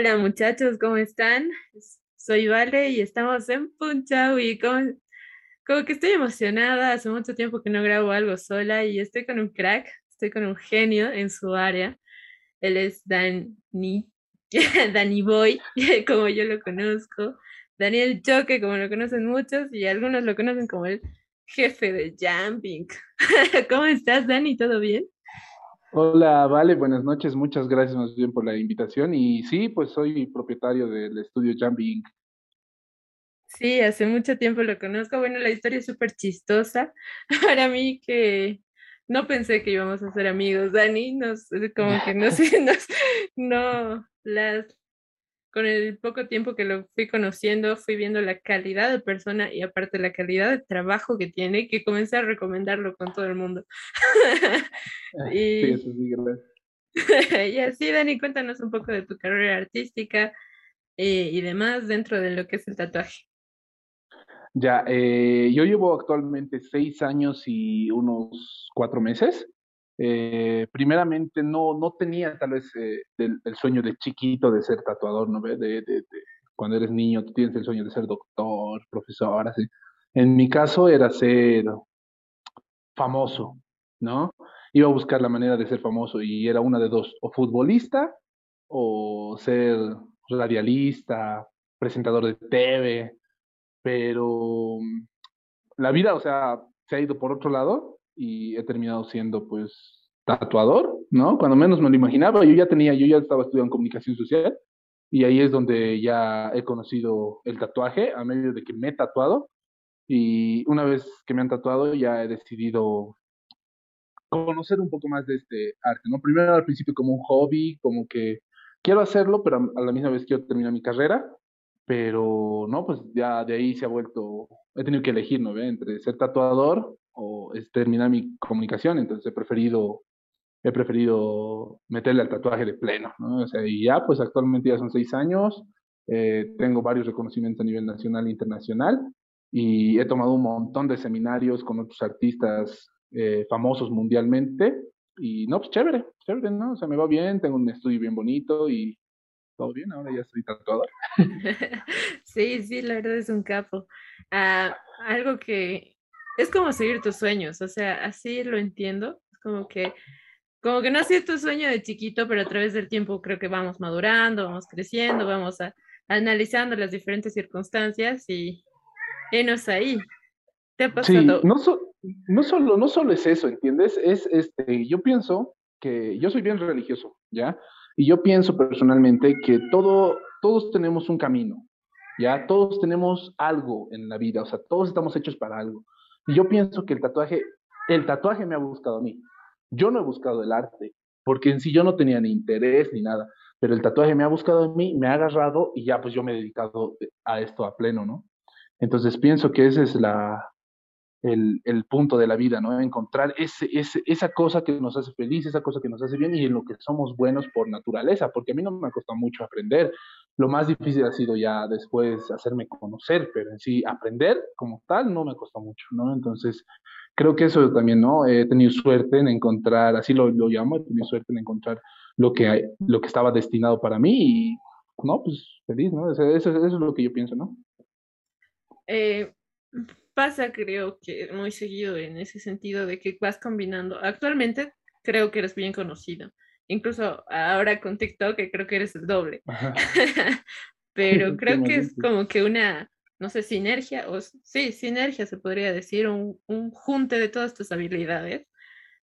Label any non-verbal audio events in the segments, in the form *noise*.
Hola muchachos, ¿cómo están? Soy Vale y estamos en Punchawi. Como, como que estoy emocionada, hace mucho tiempo que no grabo algo sola y estoy con un crack, estoy con un genio en su área. Él es Dani, *laughs* Danny Boy, *laughs* como yo lo conozco. Daniel Choque, como lo conocen muchos, y algunos lo conocen como el jefe de Jumping. *laughs* ¿Cómo estás, Dani? ¿Todo bien? Hola, Vale, buenas noches, muchas gracias más bien por la invitación. Y sí, pues soy propietario del estudio Jumping. Sí, hace mucho tiempo lo conozco. Bueno, la historia es súper chistosa *laughs* para mí que no pensé que íbamos a ser amigos, Dani, nos, como que no sé, *laughs* nos, no, las, con el poco tiempo que lo fui conociendo, fui viendo la calidad de persona y aparte la calidad de trabajo que tiene, que comencé a recomendarlo con todo el mundo. *laughs* y, *laughs* y así, Dani, cuéntanos un poco de tu carrera artística eh, y demás dentro de lo que es el tatuaje. Ya, eh, yo llevo actualmente seis años y unos cuatro meses eh, primeramente no, no tenía tal vez eh, el, sueño de chiquito de ser tatuador, ¿no? De, de, de, cuando eres niño, tú tienes el sueño de ser doctor, profesor, así. En mi caso era ser famoso, ¿no? Iba a buscar la manera de ser famoso y era una de dos, o futbolista o ser radialista, presentador de TV, pero mm, la vida, o sea, se ha ido por otro lado y he terminado siendo pues tatuador, ¿no? Cuando menos me lo imaginaba, yo ya tenía, yo ya estaba estudiando comunicación social y ahí es donde ya he conocido el tatuaje a medio de que me he tatuado y una vez que me han tatuado ya he decidido conocer un poco más de este arte, ¿no? Primero al principio como un hobby, como que quiero hacerlo, pero a la misma vez quiero terminar mi carrera, pero no, pues ya de ahí se ha vuelto, he tenido que elegir, ¿no? Entre ser tatuador o terminar mi comunicación, entonces he preferido, he preferido meterle al tatuaje de pleno, ¿no? O sea, y ya, pues actualmente ya son seis años, eh, tengo varios reconocimientos a nivel nacional e internacional y he tomado un montón de seminarios con otros artistas eh, famosos mundialmente y no, pues chévere, chévere, ¿no? O sea, me va bien, tengo un estudio bien bonito y todo bien, ahora ya soy tatuador. *laughs* sí, sí, la verdad es un capo. Ah, algo que es como seguir tus sueños, o sea, así lo entiendo, como que, como que no ha sido tu sueño de chiquito, pero a través del tiempo creo que vamos madurando, vamos creciendo, vamos a, analizando las diferentes circunstancias y enos ahí. ¿Te ha pasado? Sí, no, no, solo, no solo es eso, ¿entiendes? Es, este, yo pienso que yo soy bien religioso, ¿ya? Y yo pienso personalmente que todo, todos tenemos un camino, ¿ya? Todos tenemos algo en la vida, o sea, todos estamos hechos para algo. Yo pienso que el tatuaje, el tatuaje me ha buscado a mí. Yo no he buscado el arte, porque en sí yo no tenía ni interés ni nada, pero el tatuaje me ha buscado a mí, me ha agarrado y ya pues yo me he dedicado a esto a pleno, ¿no? Entonces pienso que esa es la, el, el, punto de la vida, ¿no? Encontrar ese, ese, esa cosa que nos hace feliz, esa cosa que nos hace bien y en lo que somos buenos por naturaleza, porque a mí no me ha costado mucho aprender. Lo más difícil ha sido ya después hacerme conocer, pero en sí aprender como tal no me costó mucho, ¿no? Entonces, creo que eso también, ¿no? He tenido suerte en encontrar, así lo, lo llamo, he tenido suerte en encontrar lo que, lo que estaba destinado para mí y, no, pues feliz, ¿no? Eso, eso, eso es lo que yo pienso, ¿no? Eh, pasa, creo que muy seguido en ese sentido de que vas combinando. Actualmente creo que eres bien conocido. Incluso ahora con TikTok creo que eres el doble. *laughs* Pero *laughs* creo que es como que una, no sé, sinergia, o sí, sinergia se podría decir, un, un junte de todas tus habilidades.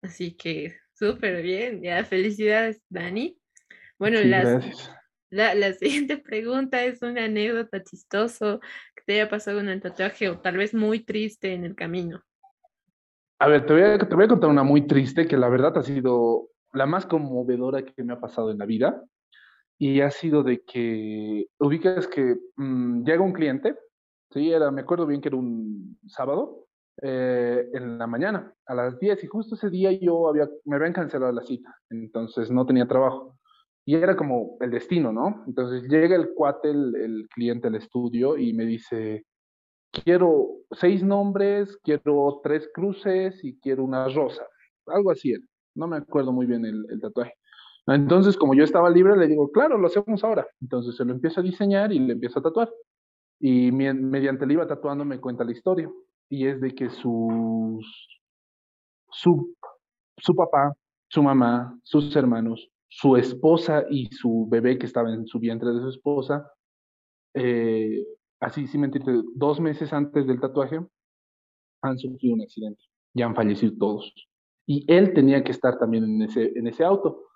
Así que súper bien, ya felicidades, Dani. Bueno, las, la, la, *laughs* siguiente pregunta es una anécdota chistoso que te haya pasado en el tatuaje o tal vez muy triste en el camino. A ver, te voy a, te voy a contar una muy triste que la verdad ha sido la más conmovedora que me ha pasado en la vida. Y ha sido de que ubicas que mm, llega un cliente, sí, era, me acuerdo bien que era un sábado, eh, en la mañana, a las 10, y justo ese día yo había, me habían cancelado la cita, entonces no tenía trabajo y era como el destino, ¿no? Entonces llega el cuate, el, cliente al estudio y me dice, quiero seis nombres, quiero tres cruces y quiero una rosa. Algo así, no me acuerdo muy bien el, tatuaje. Entonces, como yo estaba libre, le digo, claro, lo hacemos ahora. Entonces se lo empiezo a diseñar y le empiezo a tatuar. Y mediante le iba tatuando me cuenta la historia. Y es de que sus, su, su papá, su mamá, sus hermanos, su esposa y su bebé que estaba en su vientre de su esposa, eh, así sin mentirte, dos meses antes del tatuaje, han sufrido un accidente. Ya han fallecido todos. Y él tenía que estar también en ese, en ese auto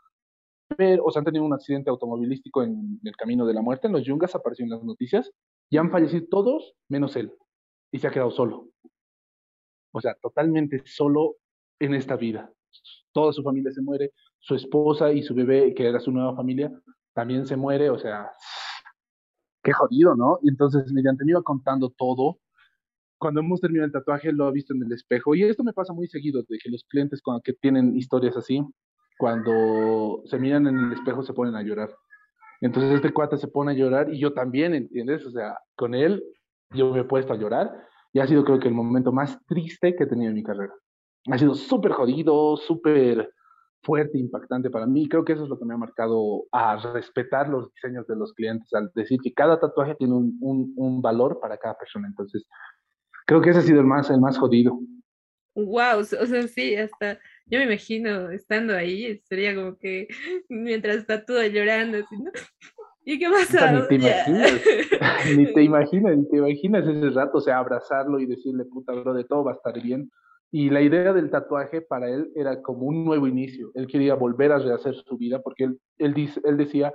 pero, o sea, han tenido un accidente automovilístico en, el camino de la muerte, en los Yungas, apareció en las noticias, y han fallecido todos menos él, y se ha quedado solo. O sea, totalmente solo en esta vida. Toda su familia se muere, su esposa y su bebé, que era su nueva familia, también se muere, o sea, qué jodido, ¿no? Y entonces, mediante me iba contando todo, cuando hemos terminado el tatuaje lo ha visto en el espejo, y esto me pasa muy seguido, de que los clientes cuando que tienen historias así, cuando se miran en el espejo se ponen a llorar. Entonces este cuate se pone a llorar y yo también, ¿entiendes? O sea, con él yo me he puesto a llorar y ha sido creo que el momento más triste que he tenido en mi carrera. Ha sido súper jodido, súper fuerte, impactante para mí. Creo que eso es lo que me ha marcado a respetar los diseños de los clientes, al decir que cada tatuaje tiene un, un, un valor para cada persona. Entonces, creo que ese ha sido el más, el más jodido. Wow, o sea, sí, hasta yo me imagino estando ahí, sería como que *laughs* mientras está todo llorando, así, ¿no? *laughs* ¿Y qué pasa? ni te imaginas, *laughs* ni te imaginas, ni te imaginas ese rato, o sea, abrazarlo y decirle, puta, bro, de todo va a estar bien. Y la idea del tatuaje para él era como un nuevo inicio. Él quería volver a rehacer su vida porque él, él, dice, él decía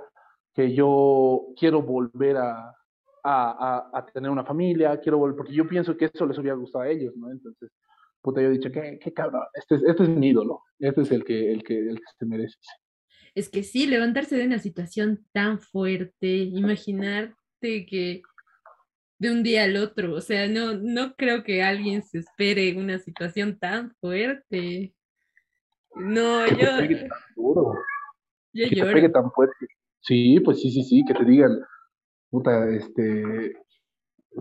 que yo quiero volver a, a, a, tener una familia, quiero volver, porque yo pienso que eso les hubiera gustado a ellos, ¿no? Entonces, puta, yo he dicho, qué, qué cabrón, este es, este es mi ídolo, este es el que, el, que, el que se merece. Es que sí, levantarse de una situación tan fuerte, imaginarte que de un día al otro, o sea, no, no creo que alguien se espere una situación tan fuerte. No, que yo... Te pegue tan duro. Yo que lloro. te pegue tan fuerte. Sí, pues sí, sí, sí, que te digan, puta, este,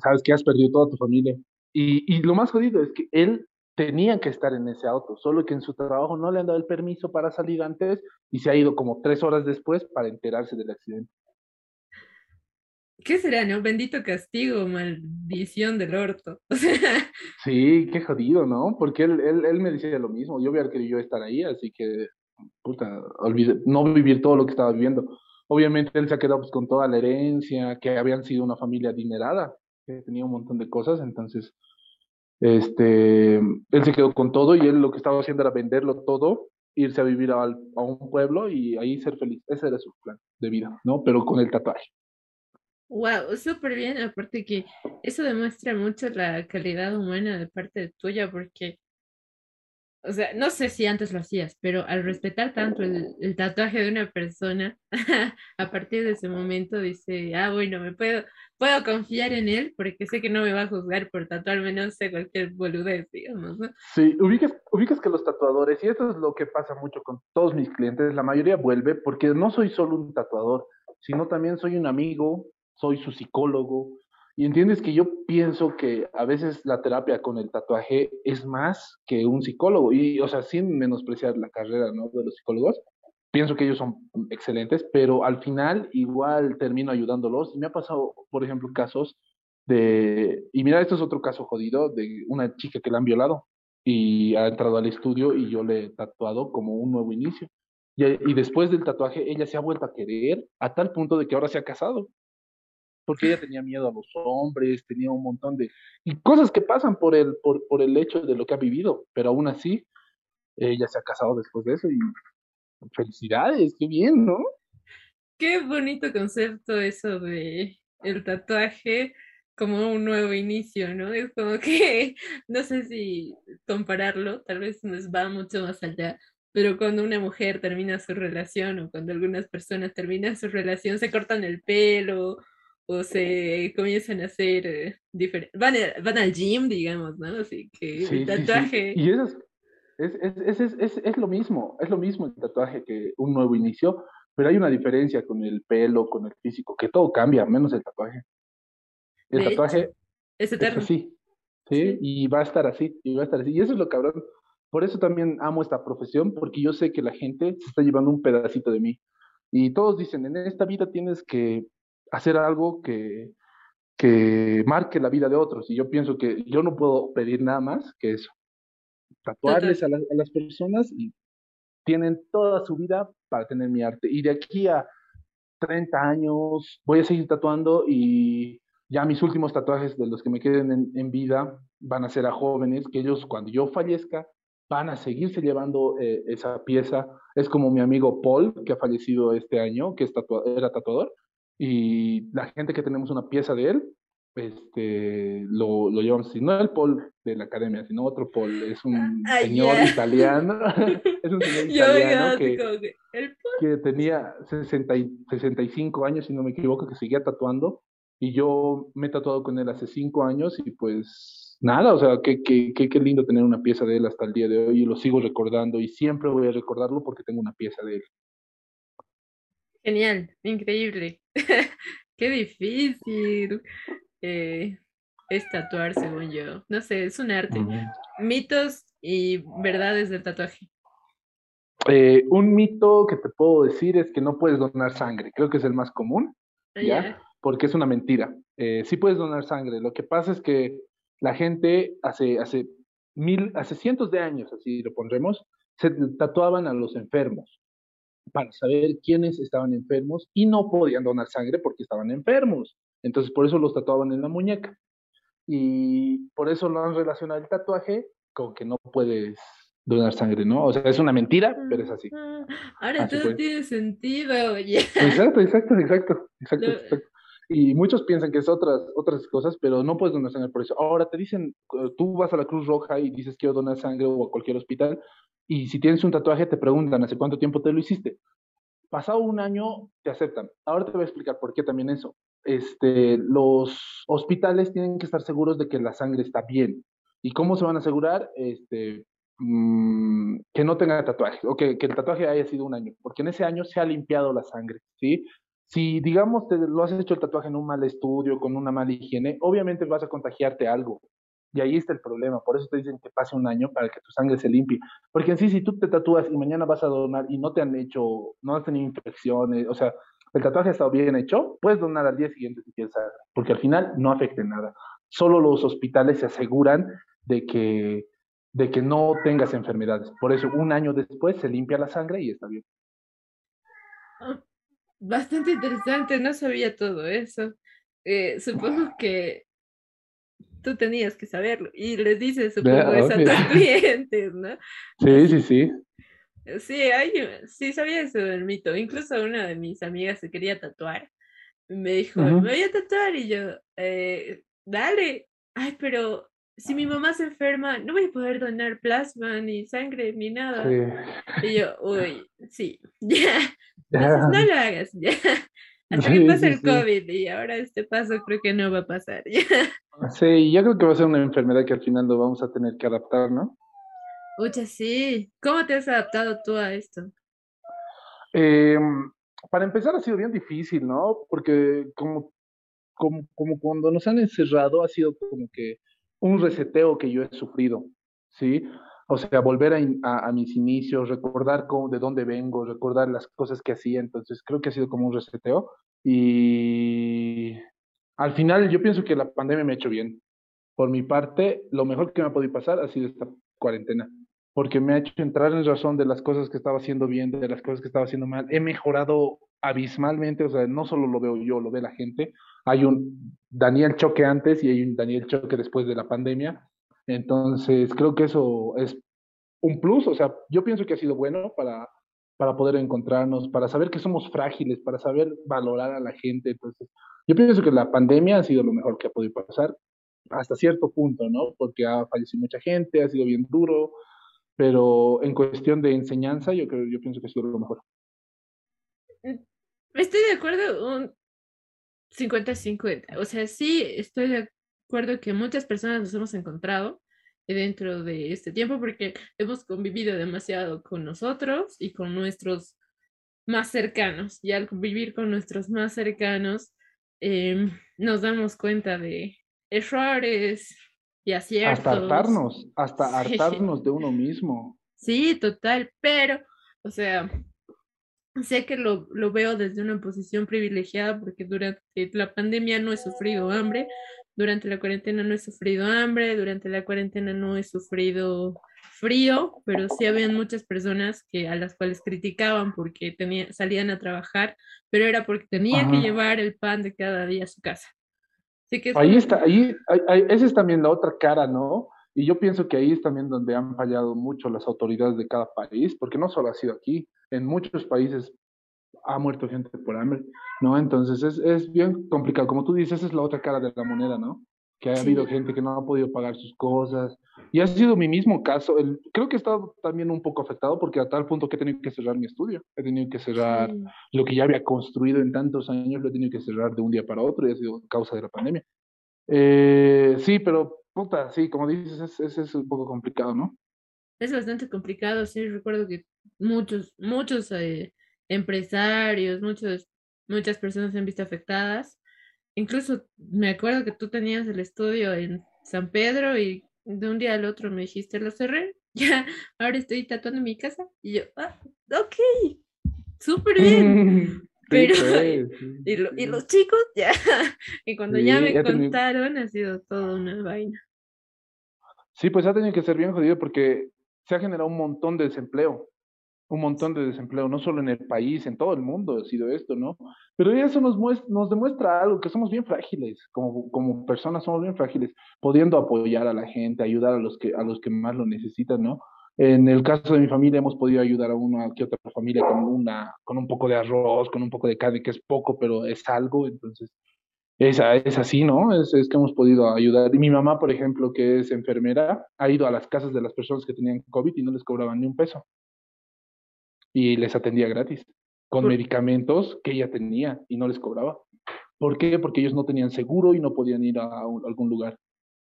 sabes que has perdido toda tu familia. Y, y lo más jodido es que él tenía que estar en ese auto, solo que en su trabajo no le han dado el permiso para salir antes y se ha ido como tres horas después para enterarse del accidente. ¿Qué será, no? Bendito castigo, maldición del orto. *laughs* sí, qué jodido, ¿no? Porque él, él, él me decía lo mismo, yo hubiera querido estar ahí, así que, puta, olvide, no vivir todo lo que estaba viviendo. Obviamente él se ha quedado pues, con toda la herencia, que habían sido una familia adinerada, que tenía un montón de cosas, entonces este, él se quedó con todo y él lo que estaba haciendo era venderlo todo, irse a vivir a, un pueblo y ahí ser feliz. Ese era su plan de vida, ¿no? Pero con el tatuaje. Wow, súper bien. Aparte que eso demuestra mucho la calidad humana de parte tuya, porque o sea, no sé si antes lo hacías, pero al respetar tanto el, tatuaje de una persona, *laughs* a partir de ese momento dice, ah, bueno, me puedo, puedo confiar en él porque sé que no me va a juzgar por tatuarme, no sé, cualquier boludez, digamos, ¿no? Sí, ubicas, ubicas que los tatuadores, y esto es lo que pasa mucho con todos mis clientes, la mayoría vuelve porque no soy solo un tatuador, sino también soy un amigo, soy su psicólogo, y entiendes que yo pienso que a veces la terapia con el tatuaje es más que un psicólogo. Y, o sea, sin menospreciar la carrera ¿no? de los psicólogos, pienso que ellos son excelentes, pero al final igual termino ayudándolos. Y me ha pasado, por ejemplo, casos de, y mira, esto es otro caso jodido, de una chica que la han violado y ha entrado al estudio y yo le he tatuado como un nuevo inicio. Y, y después del tatuaje, ella se ha vuelto a querer a tal punto de que ahora se ha casado porque ella tenía miedo a los hombres, tenía un montón de y cosas que pasan por el, por, por el hecho de lo que ha vivido, pero aún así ella se ha casado después de eso y felicidades, qué bien, ¿no? Qué bonito concepto eso de el tatuaje como un nuevo inicio, ¿no? Es como que, *laughs* no sé si compararlo, tal vez nos va mucho más allá, pero cuando una mujer termina su relación o cuando algunas personas terminan su relación, se cortan el pelo o se comienzan a hacer eh, diferentes, van, van, al gym, digamos, ¿no? Así que sí, el tatuaje... Sí, sí. Y eso es, es, es, es, es, lo mismo, es lo mismo el tatuaje que un nuevo inicio, pero hay una diferencia con el pelo, con el físico, que todo cambia, menos el tatuaje. El De tatuaje hecho, es eterno. así, ¿sí? ¿sí? Y va a estar así, y va a estar así. Y eso es lo cabrón Por eso también amo esta profesión, porque yo sé que la gente se está llevando un pedacito de mí. Y todos dicen, en esta vida tienes que hacer algo que, que marque la vida de otros. Y yo pienso que yo no puedo pedir nada más que eso. Tatuarles a, a las personas y tienen toda su vida para tener mi arte. Y de aquí a 30 años voy a seguir tatuando y ya mis últimos tatuajes de los que me queden en, vida van a ser a jóvenes que ellos cuando yo fallezca van a seguirse llevando eh, esa pieza. Es como mi amigo Paul, que ha fallecido este año, que es era tatuador, y la gente que tenemos una pieza de él, este, lo, lo llevamos no el Paul de la academia, sino otro Paul, es un señor italiano, *laughs* *laughs* es un señor italiano que, que, tenía 60 65 años, si no me equivoco, que seguía tatuando, y yo me he tatuado con él hace 5 años, y pues nada, o sea, qué, qué, qué, qué lindo tener una pieza de él hasta el día de hoy, y lo sigo recordando, y siempre voy a recordarlo porque tengo una pieza de él. Genial, increíble. *laughs* Qué difícil eh, es tatuar, según yo. No sé, es un arte. Mitos y verdades del tatuaje. Eh, un mito que te puedo decir es que no puedes donar sangre. Creo que es el más común, ah. Porque es una mentira. Eh, sí puedes donar sangre. Lo que pasa es que la gente hace, hace mil, hace cientos de años, así lo pondremos, se tatuaban a los enfermos para saber quiénes estaban enfermos y no podían donar sangre porque estaban enfermos. Entonces, por eso los tatuaban en la muñeca. Y por eso lo han relacionado el tatuaje con que no puedes donar sangre, ¿no? O sea, es una mentira, pero es así. Ahora todo tiene sentido, oye. Exacto, exacto, exacto, exacto, Y muchos piensan que es otras, otras cosas, pero no puedes donar sangre por eso. Ahora te dicen, eh, tú vas a la Cruz Roja y dices quiero donar sangre o a cualquier hospital, y si tienes un tatuaje te preguntan hace cuánto tiempo te lo hiciste. Pasado un año te aceptan. Ahora te voy a explicar por qué también eso este, los hospitales tienen que estar seguros de que la sangre está bien. ¿Y cómo se van a asegurar? Este, mm, que no tenga tatuaje, o que, el tatuaje haya sido un año, porque en ese año se ha limpiado la sangre. Si, digamos, te lo has hecho el tatuaje en un mal estudio, con una mala higiene, obviamente vas a contagiarte algo. Y ahí está el problema. Por eso te dicen que pase un año para que tu sangre se limpie. Porque en sí, si tú te tatúas y mañana vas a donar y no te han hecho, no has tenido infecciones, o sea, el tatuaje ha estado bien hecho, puedes donar al día siguiente si quieres, porque al final no afecte nada. Solo los hospitales se aseguran de que, de que no tengas enfermedades. Por eso, un año después se limpia la sangre y está bien. Ah, bastante interesante, no sabía todo eso. Eh, supongo *laughs* que tú tenías que saberlo y les dices, supongo, eso a tus clientes, ¿no? *laughs* Sí, sí, sí. Sí, hay, sí, sabía eso del mito. Incluso una de mis amigas se quería tatuar. Me dijo, me voy a tatuar y yo, eh, dale. Ay, pero si mi mamá se enferma, no voy a poder donar plasma, ni sangre, ni nada. Y yo, uy, sí, *laughs* ya. no lo hagas, ya. Hasta que pase el COVID y ahora este paso creo que no va a pasar. *laughs* Sí, yo creo que va a ser una enfermedad que al final lo vamos a tener que adaptar, ¿no? Oye, sí. ¿Cómo te has adaptado tú a esto? Em, para empezar ha sido bien difícil, ¿no? Porque como, como, como cuando nos han encerrado ha sido como que un reseteo que yo he sufrido, ¿sí? O sea, volver a, mis inicios, recordar cómo, de dónde vengo, recordar las cosas que hacía, entonces creo que ha sido como un reseteo y al final yo pienso que la pandemia me ha hecho bien. Por mi parte, lo mejor que me ha podido pasar ha sido esta cuarentena porque me ha hecho entrar en razón de las cosas que estaba haciendo bien, de las cosas que estaba haciendo mal. He mejorado abismalmente, o sea, no solo lo veo yo, lo ve la gente. Hay un Daniel Choque antes y hay un Daniel Choque después de la pandemia. Entonces, creo que eso es un plus, o sea, yo pienso que ha sido bueno para, para poder encontrarnos, para saber que somos frágiles, para saber valorar a la gente. Entonces, yo pienso que la pandemia ha sido lo mejor que ha podido pasar hasta cierto punto, ¿no? Porque ha fallecido mucha gente, ha sido bien duro, pero en cuestión de enseñanza, yo creo, yo pienso que ha sido lo mejor. Mm, estoy de acuerdo un 50-50. O sea, sí, estoy de acuerdo que muchas personas nos hemos encontrado dentro de este tiempo porque hemos convivido demasiado con nosotros y con nuestros más cercanos. Y al convivir con nuestros más cercanos, em, nos damos cuenta de errores, y aciertos. Hasta hartarnos, hasta *laughs* hartarnos de uno mismo. Sí, total, pero, o sea, sé que lo, lo veo desde una posición privilegiada porque durante la pandemia no he sufrido hambre, durante la cuarentena no he sufrido hambre, durante la cuarentena no he sufrido frío, pero sí habían muchas personas que a las cuales criticaban porque tenía, salían a trabajar, pero era porque tenían que llevar el pan de cada día a su casa. ahí está, ahí, ahí, esa es también la otra cara, ¿no? Y yo pienso que ahí es también donde han fallado mucho las autoridades de cada país, porque no solo ha sido aquí, en muchos países ha muerto gente por hambre, ¿no? Entonces es, es bien complicado. Como tú dices, esa es la otra cara de la moneda, ¿no? Que ha habido gente que no ha podido pagar sus cosas. Y ha sido mi mismo caso. El, creo que he estado también un poco afectado porque a tal punto que he tenido que cerrar mi estudio. He tenido que cerrar lo que ya había construido en tantos años, lo he tenido que cerrar de un día para otro y ha sido causa de la pandemia. Eh, sí, pero puta, sí, como dices, es, es, un poco complicado, ¿no? Es bastante complicado, sí, recuerdo que muchos, muchos eh, empresarios, muchos, muchas personas se han visto afectadas. Incluso me acuerdo que tú tenías el estudio en San Pedro y de un día al otro me dijiste, lo cerré, *laughs* ya, ahora estoy tatuando en mi casa. Y yo, ah, ok, súper bien. *laughs* Pero, pues, *laughs* y, los chicos, ya. Y cuando ya me contaron, ha sido toda una vaina. Sí, pues ha tenido que ser bien jodido porque se ha generado un montón de desempleo, un montón de desempleo, no solo en el país, en todo el mundo ha sido esto, ¿no? Pero eso nos, nos demuestra algo, que somos bien frágiles, como, como personas somos bien frágiles, pudiendo apoyar a la gente, ayudar a los que, a los que más lo necesitan, ¿no? En el caso de mi familia hemos podido ayudar a una que otra familia con, una, con un poco de arroz, con un poco de carne, que es poco, pero es algo, entonces es, es así, ¿no? Es, es, que hemos podido ayudar. Y mi mamá, por ejemplo, que es enfermera, ha ido a las casas de las personas que tenían COVID y no les cobraban ni un peso. Y les atendía gratis, con medicamentos que ella tenía y no les cobraba. ¿Por qué? Porque ellos no tenían seguro y no podían ir a, algún lugar.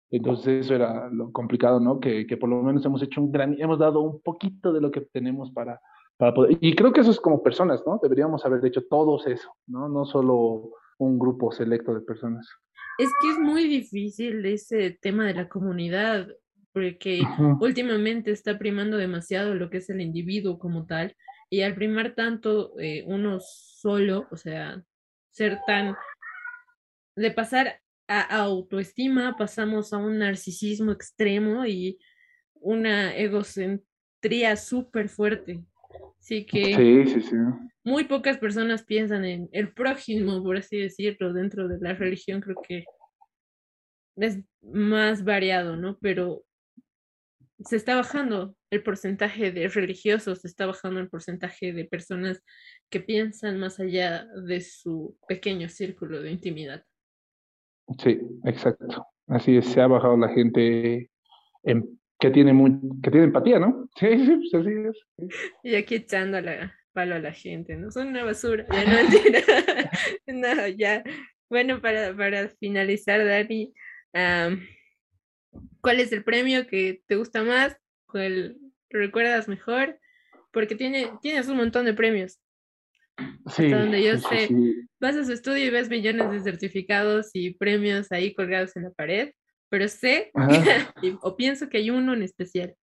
Entonces eso era lo complicado, ¿no? Que, que, por lo menos hemos hecho un gran, hemos dado un poquito de lo que tenemos para, para poder. Y creo que eso es como personas, ¿no? Deberíamos haber hecho todos eso, ¿no? No solo un grupo selecto de personas. Es que es muy difícil ese tema de la comunidad, porque últimamente está primando demasiado lo que es el individuo como tal, y al primar tanto eh, uno solo, o sea, ser tan... de pasar a autoestima, pasamos a un narcisismo extremo y una egocentría súper fuerte. Así que sí, sí, sí muy pocas personas piensan en el prójimo, por así decirlo, dentro de la religión, creo que es más variado, ¿no? Pero se está bajando el porcentaje de religiosos, se está bajando el porcentaje de personas que piensan más allá de su pequeño círculo de intimidad. Sí, exacto. Así es, se ha bajado la gente en, que tiene muy, que tiene empatía, ¿no? *laughs* Sí, sí, pues así es. Y aquí echando la, palo a la gente, ¿no? Son una basura, ya no *laughs* no, ya. Bueno, para, para finalizar, Dani, ¿cuál es el premio que te gusta más? ¿Cuál recuerdas mejor? Porque tiene, tienes un montón de premios. Sí, donde yo sé, vas a su estudio y ves millones de certificados y premios ahí colgados en la pared, pero sé *laughs* o pienso que hay uno en especial.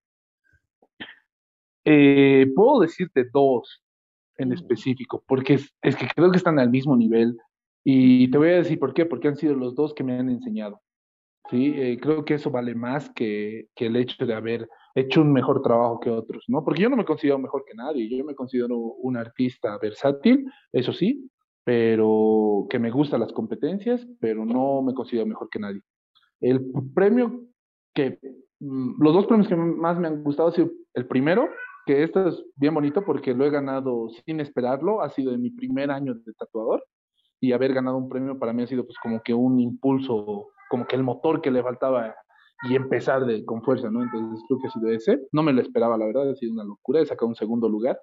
Eh, puedo decirte dos en específico, porque es, es, que creo que están al mismo nivel. Y te voy a decir por qué, porque han sido los dos que me han enseñado. ¿Sí? Eh, creo que eso vale más que, que, el hecho de haber hecho un mejor trabajo que otros, ¿no? Porque yo no me considero mejor que nadie, yo me considero un artista versátil, eso sí, pero que me gustan las competencias, pero no me considero mejor que nadie. El premio que, mm, los dos premios que más me han gustado ha sido el primero, que esto es bien bonito porque lo he ganado sin esperarlo, ha sido de mi primer año de tatuador y haber ganado un premio para mí ha sido pues como que un impulso, como que el motor que le faltaba y empezar de, con fuerza, ¿no? Entonces creo que ha sido ese, no me lo esperaba la verdad, ha sido una locura, he sacado un segundo lugar.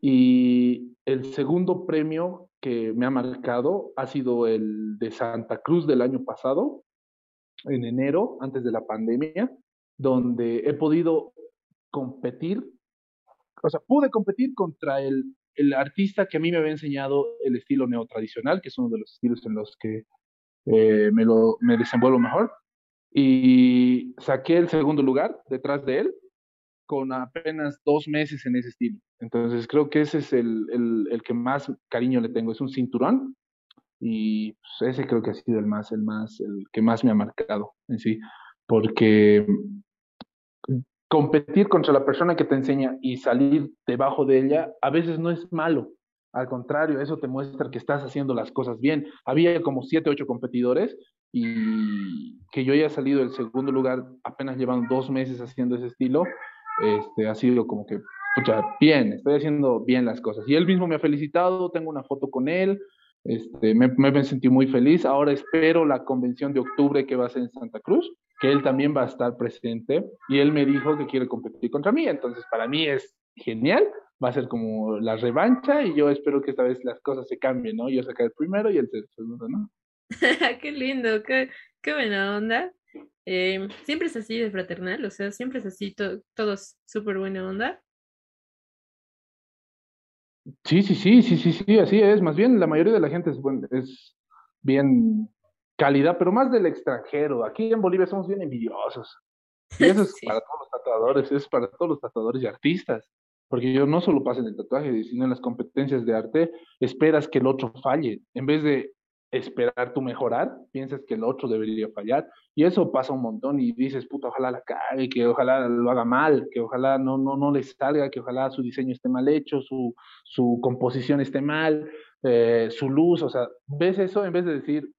Y el segundo premio que me ha marcado ha sido el de Santa Cruz del año pasado, en enero, antes de la pandemia, donde he podido competir o sea, pude competir contra el, el artista que a mí me había enseñado el estilo neotradicional, que es uno de los estilos en los que eh, me, lo, me desenvuelvo mejor. y saqué el segundo lugar detrás de él con apenas dos meses en ese estilo. Entonces creo que ese es el, el, el que más cariño le tengo. Es un cinturón y pues, ese creo que ha sido el más, el más, el que más me ha marcado en sí, porque competir contra la persona que te enseña y salir debajo de ella a veces no es malo. Al contrario, eso te muestra que estás haciendo las cosas bien. Había como siete, ocho competidores y que yo haya salido del segundo lugar apenas llevan dos meses haciendo ese estilo, este, ha sido como que, escucha, bien, estoy haciendo bien las cosas. Y él mismo me ha felicitado, tengo una foto con él, este, me sentí muy feliz. Ahora espero la convención de octubre que va a ser en Santa Cruz, que él también va a estar presente. Y él me dijo que quiere competir contra mí. Entonces, para mí es genial. Va a ser como la revancha y yo espero que esta vez las cosas se cambien, ¿no? Yo sacar el primero y el segundo, ¿no? *laughs* qué lindo, qué, qué buena onda. Eh, siempre es así de fraternal, o sea, siempre es así, todos súper buena onda. Sí, sí, sí, sí, sí, sí, así es. Más bien la mayoría de la gente es, es bien calidad, pero más del extranjero. Aquí en Bolivia somos bien envidiosos. *laughs* Y eso es para todos los tatuadores, es para todos los tatuadores y artistas. Porque yo no solo paso en el tatuaje, sino en las competencias de arte, esperas que el otro falle. En vez de esperar tu mejorar, piensas que el otro debería fallar. Y eso pasa un montón y dices, puta, ojalá la cague, que ojalá lo haga mal, que ojalá no, no, no le salga, que ojalá su diseño esté mal hecho, su, su composición esté mal, eh, su luz, o sea, ves eso en vez de decir,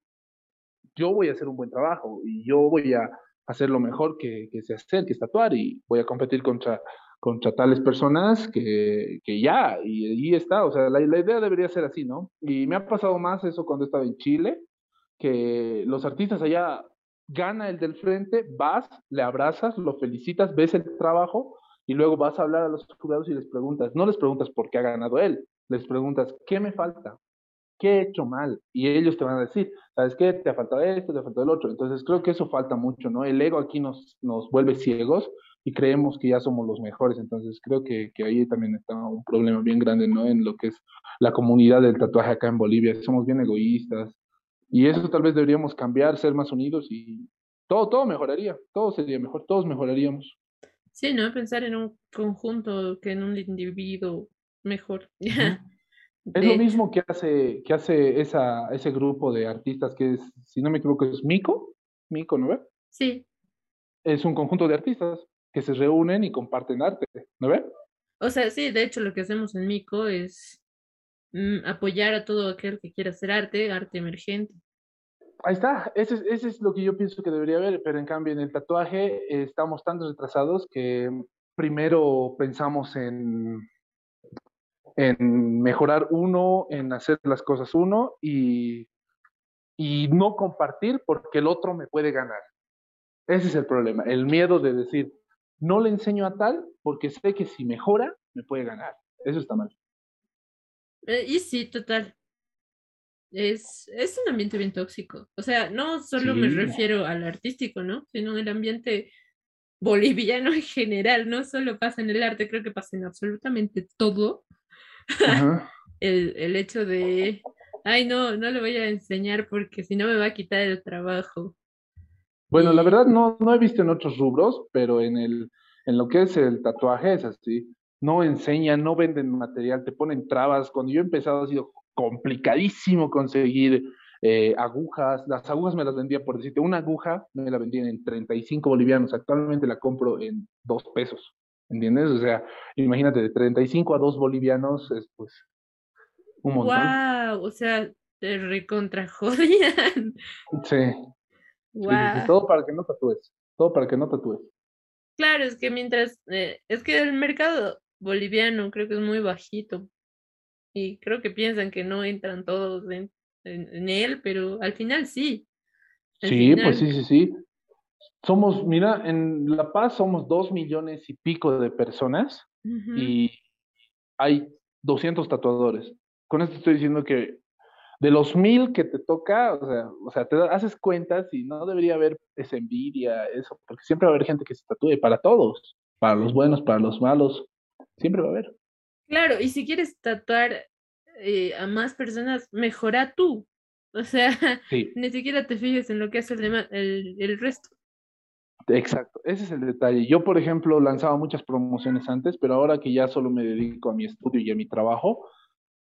yo voy a hacer un buen trabajo y yo voy a hacer lo mejor que, que sé hacer, que es tatuar y voy a competir contra contra tales personas que, que ya, y ahí está, o sea, la, la, idea debería ser así, ¿no? Y me ha pasado más eso cuando estaba en Chile, que los artistas allá gana el del frente, vas, le abrazas, lo felicitas, ves el trabajo y luego vas a hablar a los jurados y les preguntas, no les preguntas por qué ha ganado él, les preguntas, ¿qué me falta? ¿Qué he hecho mal? Y ellos te van a decir, ¿sabes qué? Te ha faltado esto, te ha faltado el otro. Entonces creo que eso falta mucho, ¿no? El ego aquí nos, nos vuelve ciegos y creemos que ya somos los mejores. Entonces creo que, que, ahí también está un problema bien grande, ¿no? En lo que es la comunidad del tatuaje acá en Bolivia. Somos bien egoístas y eso tal vez deberíamos cambiar, ser más unidos y todo, todo mejoraría, todo sería mejor, todos mejoraríamos. Sí, ¿no? Pensar en un conjunto que en un individuo mejor. *laughs* Es lo mismo que hace, que hace esa, ese grupo de artistas que es, si no me equivoco, es Mico, Mico, ¿no ve? Sí. Es un conjunto de artistas que se reúnen y comparten arte, ¿no ve? O sea, sí, de hecho lo que hacemos en Mico es mm, apoyar a todo aquel que quiera hacer arte, arte emergente. Ahí está, ese, ese es lo que yo pienso que debería haber, pero en cambio en el tatuaje eh, estamos tan retrasados que primero pensamos en, en mejorar uno, en hacer las cosas uno y, y no compartir porque el otro me puede ganar. Ese es el problema, el miedo de decir, no le enseño a tal porque sé que si mejora, me puede ganar. Eso está mal. Eh, y sí, total. Es, es un ambiente bien tóxico. O sea, no solo me refiero al artístico, ¿no? Sino el ambiente boliviano en general. No solo pasa en el arte, creo que pasa en absolutamente todo. *laughs* el, el hecho de, ay, no, no le voy a enseñar porque si no me va a quitar el trabajo. Bueno, la verdad no, no he visto en otros rubros, pero en, el, en lo que es el tatuaje es así. No enseñan, no venden material, te ponen trabas. Cuando yo he empezado ha sido complicadísimo conseguir eh, agujas. Las agujas me las vendía, por decirte, una aguja me la vendían en 35 bolivianos. Actualmente la compro en 2 pesos. ¿Entiendes? O sea, imagínate, de 35 a 2 bolivianos es pues un montón. ¡Wow! O sea, te recontrajodían. Sí todo para que no tatúes. Todo para que no tatúes. Claro, es que mientras. Eh, es que el mercado boliviano creo que es muy bajito. Y creo que piensan que no entran todos en, en, él, pero al final sí. sí, pues sí, sí, sí. Somos, mira, en La Paz somos dos millones y pico de personas y hay 200 tatuadores. Con esto estoy diciendo que de los mil que te toca, o sea, o sea, te haces cuentas y no debería haber esa envidia, eso, porque siempre va a haber gente que se tatúe para todos, para los buenos, para los malos, siempre va a haber. Claro, y si quieres tatuar eh, a más personas, mejora tú. O sea, *laughs* ni siquiera te fijes en lo que hace el, el, el resto. Exacto, ese es el detalle. Yo, por ejemplo, lanzaba muchas promociones antes, pero ahora que ya solo me dedico a mi estudio y a mi trabajo,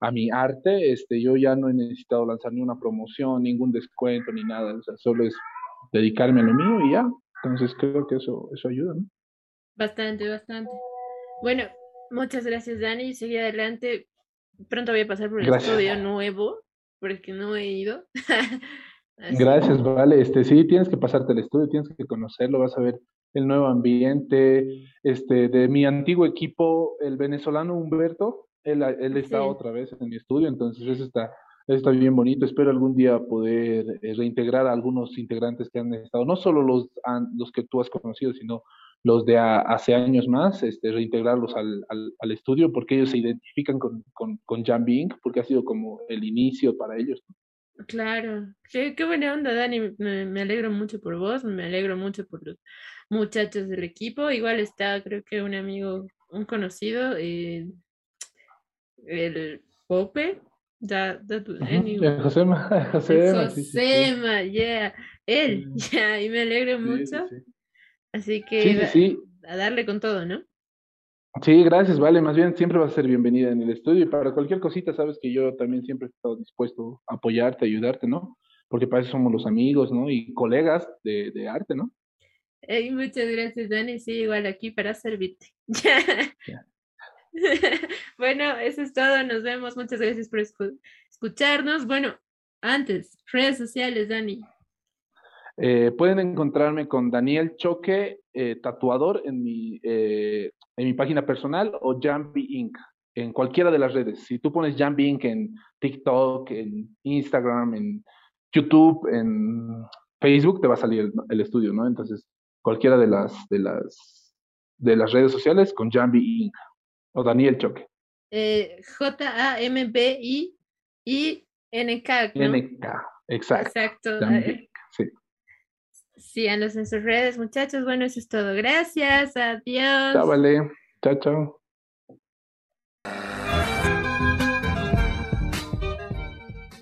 a mi arte, este, yo ya no he necesitado lanzar ni una promoción, ningún descuento, ni nada. O sea, solo es dedicarme a lo mío y ya. Entonces creo que eso, eso ayuda, ¿no? Bastante, bastante. Bueno, muchas gracias, Dani. Seguí adelante. Pronto voy a pasar por el estudio nuevo, porque no he ido. *laughs* Gracias, vale. Este, sí, tienes que pasarte el estudio, tienes que conocerlo, vas a ver el nuevo ambiente. Este, de mi antiguo equipo, el venezolano Humberto, él, él está otra vez en mi estudio, entonces eso está, está bien bonito. Espero algún día poder eh, reintegrar a algunos integrantes que han estado, no solo los, los que tú has conocido, sino los de hace años más, este, reintegrarlos al, al, estudio porque ellos se identifican con, con, con Bing, porque ha sido como el inicio para ellos. Claro, qué, qué buena onda, Dani. Me, me, alegro mucho por vos, me alegro mucho por los muchachos del equipo. Igual está, creo que un amigo, un conocido, eh, el Pope, ya, Josema, Josema, Josema, yeah, él, *laughs* ya, y me alegro mucho. Así que a darle con todo, ¿no? Sí, gracias, vale. Más bien siempre vas a ser bienvenida en el estudio y para cualquier cosita, sabes que yo también siempre he estado dispuesto a apoyarte, ayudarte, ¿no? Porque para eso somos los amigos, ¿no? Y colegas de, de arte, ¿no? muchas gracias, Dani. Sí, igual aquí para servirte. *laughs* *laughs* bueno, eso es todo. Nos vemos. Muchas gracias por escucharnos. Bueno, antes, redes sociales, Dani. Eh, pueden encontrarme con Daniel Choque, eh, tatuador, en mi, eh, en mi página personal o Jambi Inc. en cualquiera de las redes. Si tú pones Jambi Inc. en TikTok, en Instagram, en YouTube, en Facebook, te va a salir el, estudio, ¿no? Entonces, cualquiera de las, de las, de las redes sociales con Jambi Inc. o Daniel Choque. J-A-M-B-I-I-N-K. N-K, exacto. Exacto. sí. Síganos en sus redes, muchachos. Bueno, eso es todo. Gracias. Adiós. Chao, vale. Chao, chao.